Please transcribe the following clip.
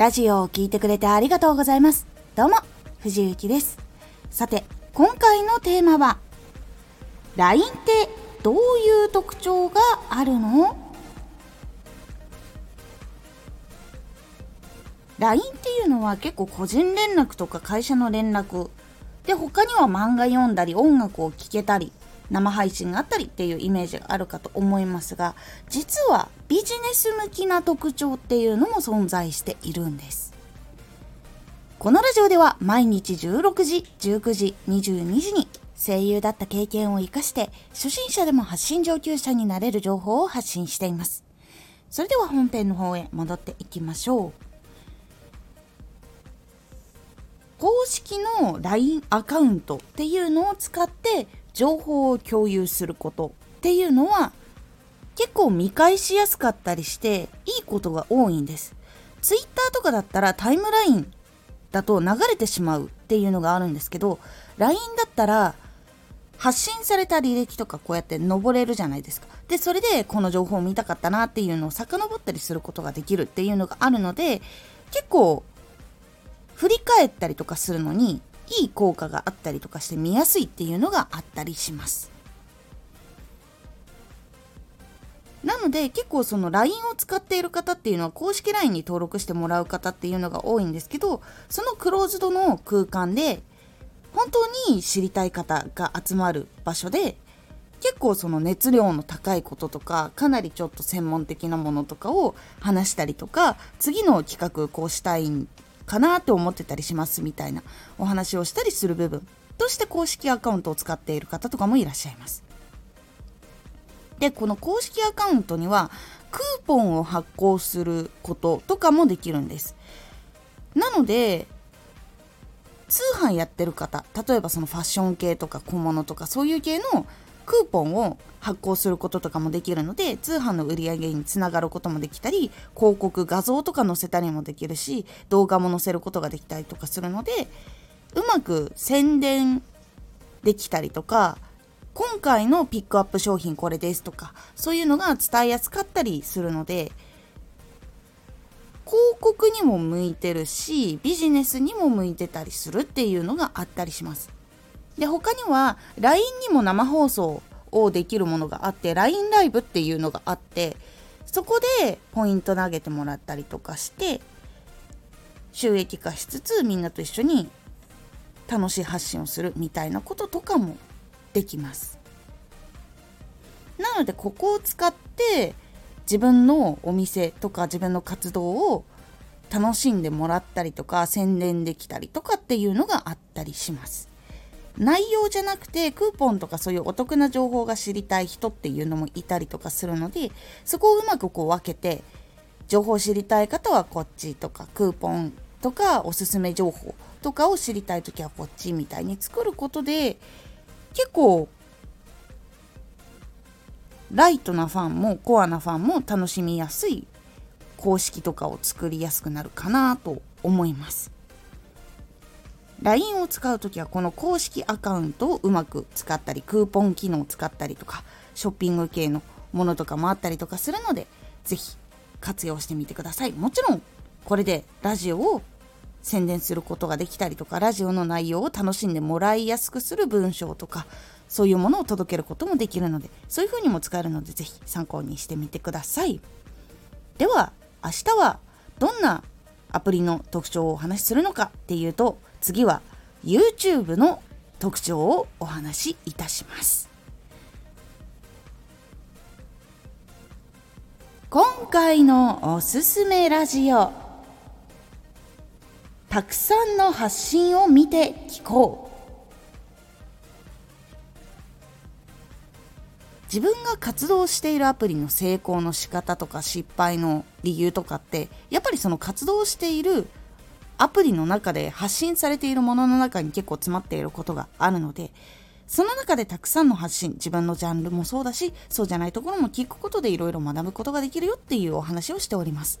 ラジオを聴いてくれてありがとうございます。どうも、藤幸です。さて、今回のテーマは、LINE ってどういう特徴があるの？LINE っていうのは結構個人連絡とか会社の連絡で他には漫画読んだり音楽を聴けたり生配信があったりっていうイメージがあるかと思いますが実はビジネス向きな特徴っていうのも存在しているんです。このラジオでは毎日16時19時22時に声優だった経験を生かして初心者でも発信上級者になれる情報を発信しています。それでは本編の方へ戻っていきましょう。公式の LINE アカウントっていうのを使って情報を共有することっていうのは結構見返しやすかったりしていいことが多いんです。Twitter とかだったらタイムラインだと流れてしまうっていうのがあるんですけど LINE だったら発信された履歴とかこうやって登れるじゃないですか。で、それでこの情報を見たかったなっていうのを遡ったりすることができるっていうのがあるので結構振り返ったりとかするのにいい効果があったりとかして見やすいっていうのがあったりします。なので結構その LINE を使っている方っていうのは公式 LINE に登録してもらう方っていうのが多いんですけどそのクローズドの空間で本当に知りたい方が集まる場所で結構その熱量の高いこととかかなりちょっと専門的なものとかを話したりとか次の企画こうしたいんかなって思ってたりしますみたいなお話をしたりする部分として公式アカウントを使っている方とかもいらっしゃいます。で、この公式アカウントにはクーポンを発行することとかもできるんです。なので、通販やってる方、例えばそのファッション系とか小物とかそういう系のクーポンを発行することとかもできるので通販の売り上げにつながることもできたり広告画像とか載せたりもできるし動画も載せることができたりとかするのでうまく宣伝できたりとか今回のピックアップ商品これですとかそういうのが伝えやすかったりするので広告にも向いてるしビジネスにも向いてたりするっていうのがあったりします。で他には LINE にも生放送をできるものがあって LINE ライブっていうのがあってそこでポイント投げてもらったりとかして収益化しつつみんなと一緒に楽しい発信をするみたいなこととかもできます。なのでここを使って自分のお店とか自分の活動を楽しんでもらったりとか宣伝できたりとかっていうのがあったりします。内容じゃなくてクーポンとかそういうお得な情報が知りたい人っていうのもいたりとかするのでそこをうまくこう分けて情報を知りたい方はこっちとかクーポンとかおすすめ情報とかを知りたい時はこっちみたいに作ることで結構ライトなファンもコアなファンも楽しみやすい公式とかを作りやすくなるかなと思います。LINE を使う時はこの公式アカウントをうまく使ったりクーポン機能を使ったりとかショッピング系のものとかもあったりとかするので是非活用してみてください。もちろんこれでラジオを宣伝することができたりとかラジオの内容を楽しんでもらいやすくする文章とかそういうものを届けることもできるのでそういう風にも使えるので是非参考にしてみてください。では明日はどんなアプリの特徴をお話しするのかっていうと次は YouTube の特徴をお話しいたします。今回のおすすめラジオたくさんの発信を見て聞こう。自分が活動しているアプリの成功の仕方とか失敗の理由とかってやっぱりその活動しているアプリの中で発信されているものの中に結構詰まっていることがあるのでその中でたくさんの発信自分のジャンルもそうだしそうじゃないところも聞くことでいろいろ学ぶことができるよっていうお話をしております。